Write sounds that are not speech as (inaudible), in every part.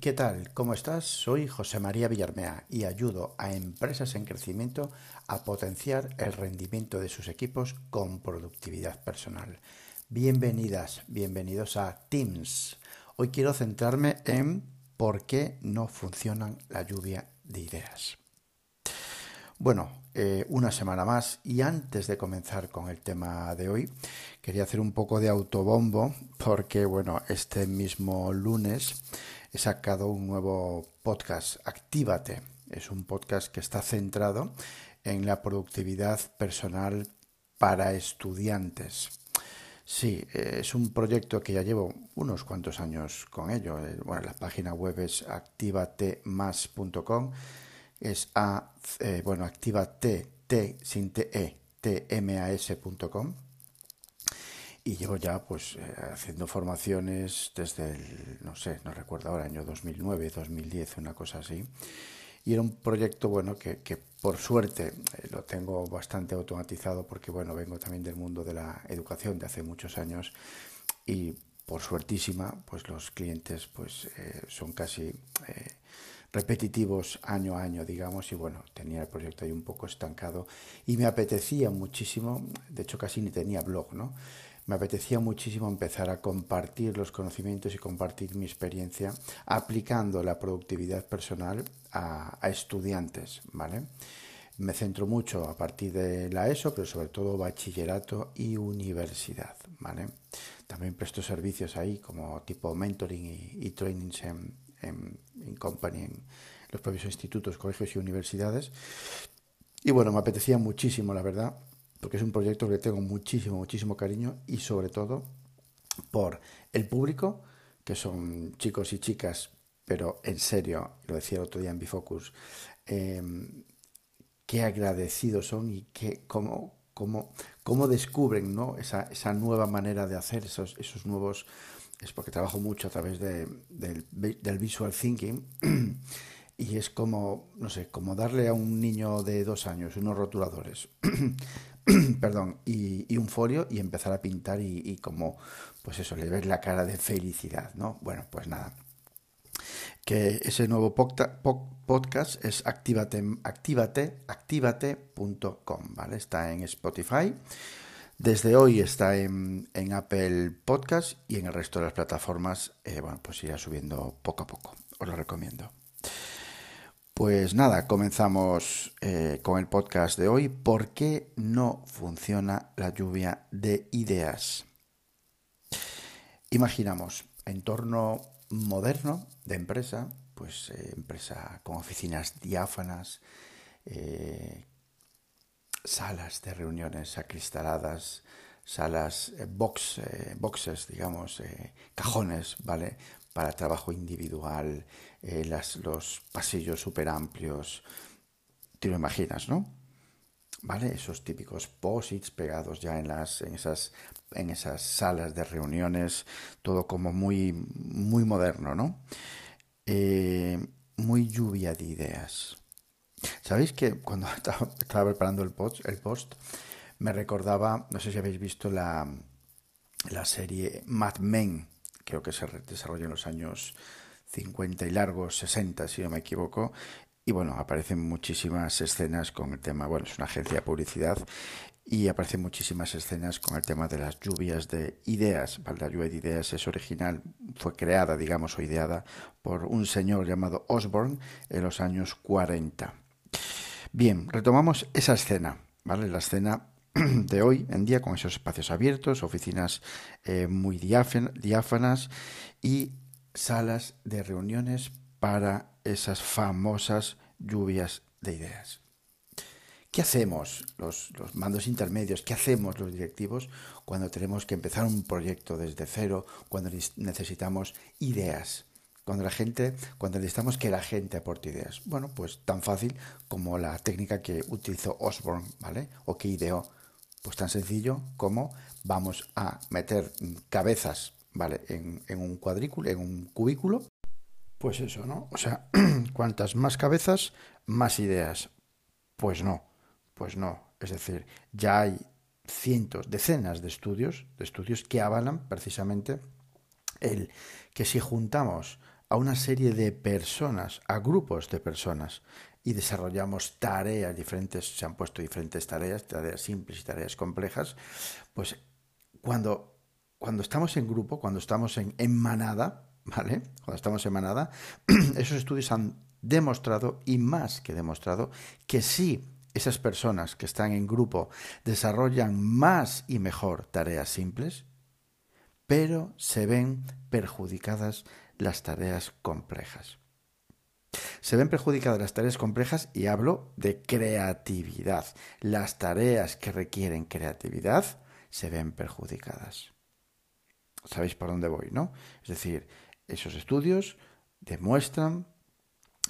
¿qué tal? ¿Cómo estás? Soy José María Villarmea y ayudo a empresas en crecimiento a potenciar el rendimiento de sus equipos con productividad personal. Bienvenidas, bienvenidos a Teams. Hoy quiero centrarme en por qué no funcionan la lluvia de ideas. Bueno, eh, una semana más y antes de comenzar con el tema de hoy, quería hacer un poco de autobombo porque, bueno, este mismo lunes he sacado un nuevo podcast, Actívate. Es un podcast que está centrado en la productividad personal para estudiantes. Sí, es un proyecto que ya llevo unos cuantos años con ello. Eh, bueno, la página web es activatemas.com es a, eh, bueno, activa t, t sin t, e, tmas.com y llevo ya pues eh, haciendo formaciones desde el, no sé, no recuerdo ahora, año 2009, 2010, una cosa así. Y era un proyecto, bueno, que, por suerte eh, lo tengo bastante automatizado porque, bueno, vengo también del mundo de la educación de hace muchos años y por suertísima, pues los clientes pues son casi repetitivos año a año, digamos, y bueno, tenía el proyecto ahí un poco estancado y me apetecía muchísimo, de hecho casi ni tenía blog, ¿no? Me apetecía muchísimo empezar a compartir los conocimientos y compartir mi experiencia aplicando la productividad personal a, estudiantes, ¿vale? Me centro mucho a partir de la ESO, pero sobre todo bachillerato y universidad, ¿vale? También presto servicios ahí como tipo mentoring y, y trainings en, en, company, en los propios institutos, colegios y universidades. Y bueno, me apetecía muchísimo, la verdad, porque es un proyecto que tengo muchísimo, muchísimo cariño y sobre todo por el público, que son chicos y chicas, pero en serio, lo decía el otro día en Bifocus, eh, qué agradecidos son y qué, cómo, cómo, cómo descubren ¿no? esa, esa nueva manera de hacer, esos, esos nuevos es porque trabajo mucho a través de, del, visual thinking (clears throat) y es como, no sé, como darle a un niño de dos años unos rotuladores, (clears throat) perdón, y, un folio y empezar a pintar y, como, pues eso, le ves la cara de felicidad, ¿no? Bueno, pues nada. Que ese nuevo podcast es activate, activate.com, ¿vale? Está en Spotify desde hoy está en, Apple Podcast y en el resto de las plataformas, eh, bueno, pues irá subiendo poco a poco. Os lo recomiendo. Pues nada, comenzamos eh, con el podcast de hoy. ¿Por qué no funciona la lluvia de ideas? Imaginamos entorno moderno de empresa, pues eh, empresa con oficinas diáfanas, salas de reuniones acristaladas, salas, eh, box, eh, boxes, digamos, eh, cajones, ¿vale? Para trabajo individual, las, los pasillos súper amplios. Te lo imaginas, ¿no? ¿Vale? Esos típicos posits pegados ya en, las, en, esas, en esas salas de reuniones, todo como muy, muy moderno, ¿no? muy lluvia de ideas. ¿Sabéis que cuando (laughs) estaba, preparando el post, el post, me recordaba, no sé si habéis visto la, la serie Mad Men, creo que se desarrolla en los años 50 y largos, 60 si no me equivoco, y bueno, aparecen muchísimas escenas con el tema, bueno, es una agencia de publicidad y aparecen muchísimas escenas con el tema de las lluvias de ideas. La lluvia de ideas es original, fue creada, digamos, o ideada por un señor llamado Osborne en los años 40. Bien, retomamos esa escena, ¿vale? La escena (clears throat) de hoy en día con esos espacios abiertos, oficinas eh, muy diáfanas y salas de reuniones para esas famosas lluvias de ideas. ¿Qué hacemos los, los, mandos intermedios? ¿Qué hacemos los directivos cuando tenemos que empezar un proyecto desde cero, cuando necesitamos ideas? Cuando la gente, cuando necesitamos que la gente aporte ideas. Bueno, pues tan fácil como la técnica que utilizó Osborne, ¿vale? O que ideó. Pues tan sencillo como vamos a meter cabezas, ¿vale? En, en un cuadrículo, en un cubículo. Pues eso, ¿no? O sea, (clears throat) cuantas más cabezas, más ideas. Pues no, pues no. Es decir, ya hay cientos, decenas de estudios, de estudios que avalan precisamente el que si juntamos a una serie de personas, a grupos de personas, y desarrollamos tareas diferentes, se han puesto diferentes tareas, tareas simples y tareas complejas, pues cuando, cuando estamos en grupo, cuando estamos en, en manada, ¿vale? Cuando estamos en manada, (clears throat) esos estudios han demostrado, y más que demostrado, que sí esas personas que están en grupo desarrollan más y mejor tareas simples, pero se ven perjudicadas las tareas complejas. Se ven perjudicadas las tareas complejas y hablo de creatividad. Las tareas que requieren creatividad se ven perjudicadas. ¿Sabéis por dónde voy, no? Es decir, esos estudios demuestran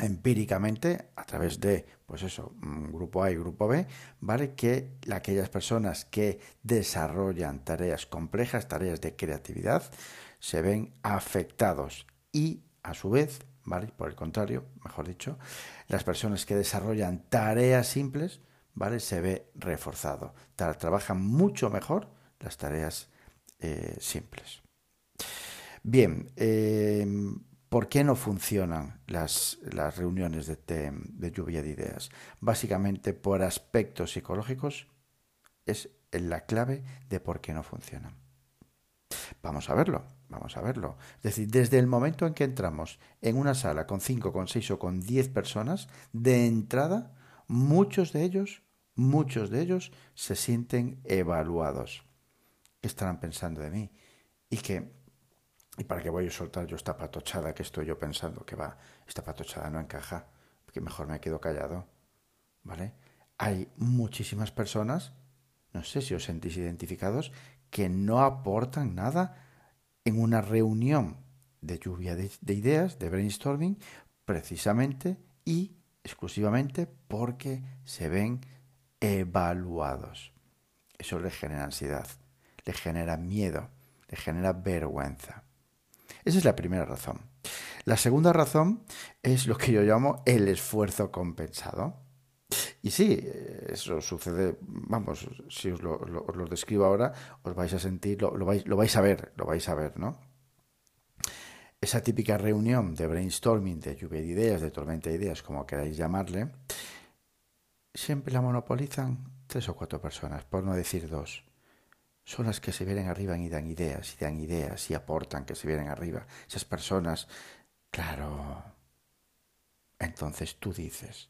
empíricamente a través de, pues eso, mm, grupo A y grupo B, ¿vale? Que aquellas personas que desarrollan tareas complejas, tareas de creatividad, se ven afectados y a su vez. Por el contrario, mejor dicho, las personas que desarrollan tareas simples, ¿vale? Se ve reforzado. trabajan mucho mejor las tareas eh, simples. Bien, eh, ¿Por qué no funcionan las, reuniones de, de, lluvia de ideas? Básicamente por aspectos psicológicos es la clave de por qué no funcionan. Vamos a verlo, vamos a verlo. Es decir, desde el momento en que entramos en una sala con 5, con 6 o con 10 personas, de entrada, muchos de ellos, muchos de ellos se sienten evaluados. ¿Qué estarán pensando de mí? Y que ¿Y para qué voy a soltar yo esta patochada que estoy yo pensando que va, esta patochada no encaja, que mejor me quedo callado? ¿Vale? Hay muchísimas personas, no sé si os sentís identificados, que no aportan nada en una reunión de lluvia de, de ideas, de brainstorming, precisamente y exclusivamente porque se ven evaluados. Eso le genera ansiedad, le genera miedo, le genera vergüenza. Esa es la primera razón. La segunda razón es lo que yo llamo el esfuerzo compensado. Y sí, eso sucede, vamos, si os lo, describo ahora, os vais a sentir, lo, vais, lo vais a ver, lo vais a ver, ¿no? Esa típica reunión de brainstorming, de lluvia de ideas, de tormenta de ideas, como queráis llamarle, siempre la monopolizan tres o cuatro personas, por no decir dos son las que se vienen arriba y dan ideas, y dan ideas, y aportan que se vienen arriba. Esas personas, claro. Entonces tú dices,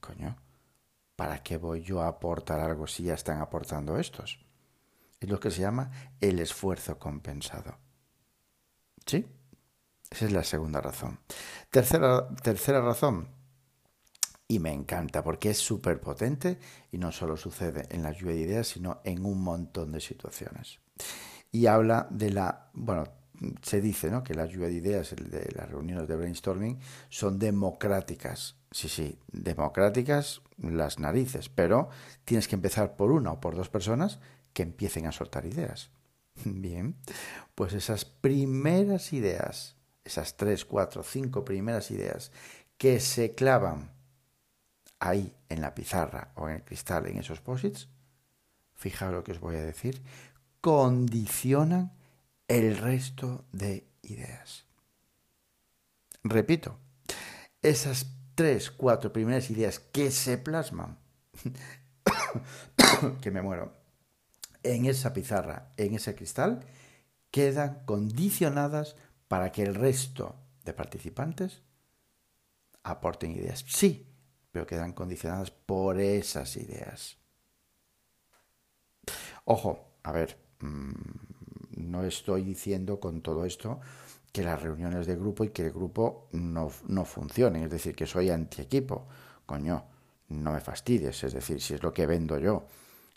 coño, ¿para qué voy yo a aportar algo si ya están aportando estos? Es lo que se llama el esfuerzo compensado. ¿Sí? Esa es la segunda razón. Tercera, tercera razón, y me encanta porque es súper potente y no solo sucede en la lluvia de ideas, sino en un montón de situaciones. Y habla de la, bueno, se dice ¿no? que la lluvia de ideas, de las reuniones de brainstorming, son democráticas. Sí, sí, democráticas las narices, pero tienes que empezar por una o por dos personas que empiecen a soltar ideas. (laughs) Bien, pues esas primeras ideas, esas tres, cuatro, cinco primeras ideas que se clavan ahí en la pizarra o en el cristal, en esos posits, fijaos lo que os voy a decir, condicionan el resto de ideas. Repito, esas tres, cuatro primeras ideas que se plasman, (coughs) que me muero, en esa pizarra, en ese cristal, quedan condicionadas para que el resto de participantes aporten ideas. Sí, pero quedan condicionadas por esas ideas. Ojo, a ver, mm, no estoy diciendo con todo esto que las reuniones de grupo y que el grupo no, no funcionen, es decir, que soy anti-equipo. Coño, no me fastidies, es decir, si es lo que vendo yo.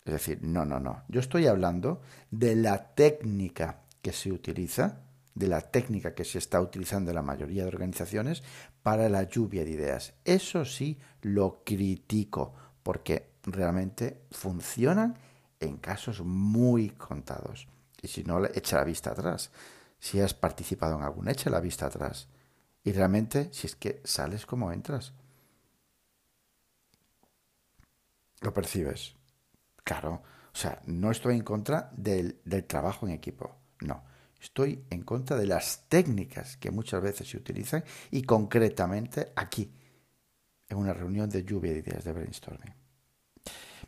Es decir, no, no, no. Yo estoy hablando de la técnica que se utiliza de la técnica que se está utilizando en la mayoría de organizaciones para la lluvia de ideas. Eso sí lo critico porque realmente funcionan en casos muy contados. Y si no, echa la vista atrás. Si has participado en alguna, echa la vista atrás. Y realmente, si es que sales como entras. Lo percibes. Claro. O sea, no estoy en contra del, del trabajo en equipo. No Estoy en contra de las técnicas que muchas veces se utilizan y concretamente aquí, en una reunión de lluvia de ideas de brainstorming.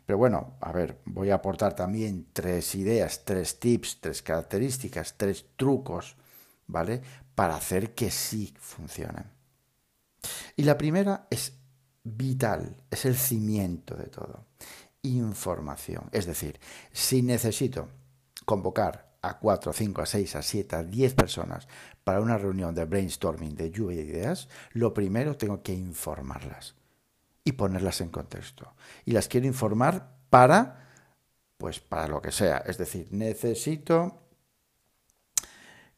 Pero bueno, a ver, voy a aportar también tres ideas, tres tips, tres características, tres trucos, ¿vale? Para hacer que sí funcionen. Y la primera es vital, es el cimiento de todo. Información. Es decir, si necesito convocar a 4, 5, a 6, a 7, a 10 personas para una reunión de brainstorming, de lluvia de ideas, lo primero tengo que informarlas y ponerlas en contexto. Y las quiero informar para, pues para lo que sea. Es decir, necesito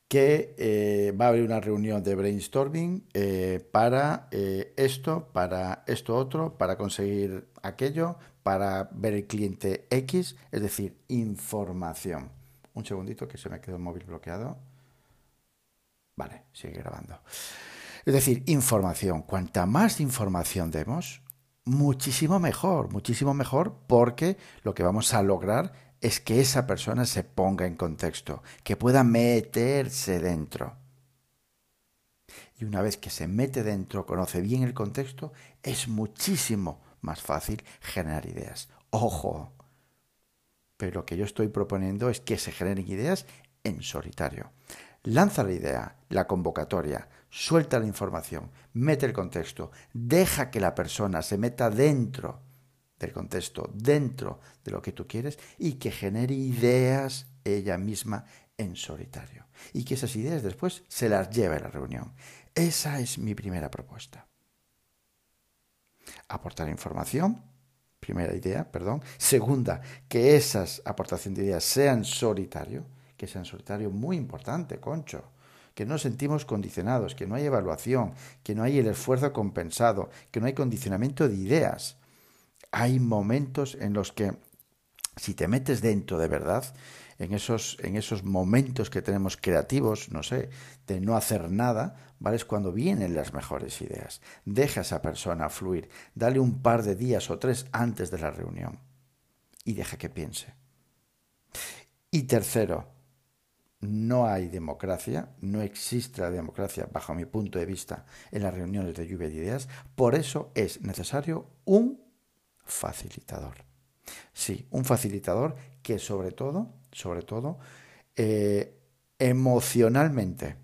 que eh, va a haber una reunión de brainstorming eh, para eh, esto, para esto otro, para conseguir aquello, para ver el cliente X, es decir, información. Un segundito que se me quedó el móvil bloqueado. Vale, sigue grabando. Es decir, información. Cuanta más información demos, muchísimo mejor, muchísimo mejor porque lo que vamos a lograr es que esa persona se ponga en contexto, que pueda meterse dentro. Y una vez que se mete dentro, conoce bien el contexto, es muchísimo más fácil generar ideas. Ojo, pero lo que yo estoy proponiendo es que se generen ideas en solitario. Lanza la idea, la convocatoria, suelta la información, mete el contexto, deja que la persona se meta dentro del contexto, dentro de lo que tú quieres y que genere ideas ella misma en solitario. Y que esas ideas después se las lleve a la reunión. Esa es mi primera propuesta. Aportar información, primera idea, perdón. Segunda, que esas aportaciones de ideas sean solitario, que sean solitario, muy importante, concho. Que no sentimos condicionados, que no hay evaluación, que no hay el esfuerzo compensado, que no hay condicionamiento de ideas. Hay momentos en los que si te metes dentro de verdad, en esos, en esos momentos que tenemos creativos, no sé, de no hacer nada, ¿vale? Es cuando vienen las mejores ideas. Deja a esa persona fluir, dale un par de días o tres antes de la reunión y deja que piense. Y tercero, no hay democracia, no existe la democracia bajo mi punto de vista en las reuniones de lluvia de ideas, por eso es necesario un facilitador. Sí, un facilitador que sobre todo, sobre todo, eh, emocionalmente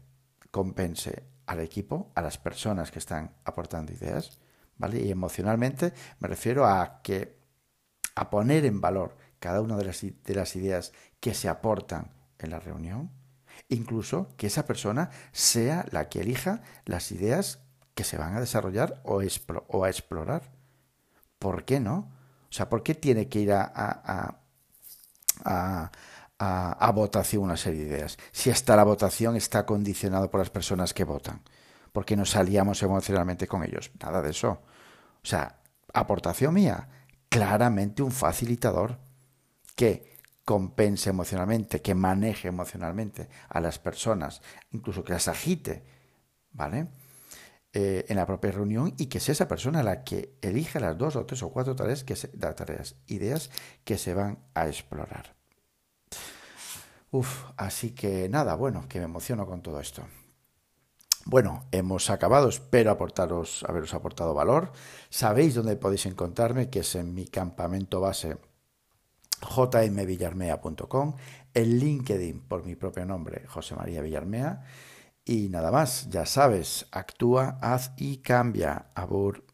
compense al equipo, a las personas que están aportando ideas, ¿vale? Y emocionalmente me refiero a que a poner en valor cada una de las, de las ideas que se aportan en la reunión, incluso que esa persona sea la que elija las ideas que se van a desarrollar o, a explorar. ¿Por qué no? O sea, ¿por qué tiene que ir a, a, votación una serie de ideas? Si hasta la votación está condicionado por las personas que votan. ¿Por qué nos aliamos emocionalmente con ellos? Nada de eso. O sea, aportación mía, claramente un facilitador que compense emocionalmente, que maneje emocionalmente a las personas, incluso que las agite, ¿vale? Eh, en la propia reunión y que sea esa persona la que elija las dos o tres o cuatro tareas, que se, tareas, ideas que se van a explorar. Uf, así que nada, bueno, que me emociono con todo esto. Bueno, hemos acabado, espero aportaros, haberos aportado valor. Sabéis dónde podéis encontrarme, que es en mi campamento base jmvillarmea.com, el LinkedIn por mi propio nombre, José María Villarmea y nada más, ya sabes, actúa, haz y cambia. Abur.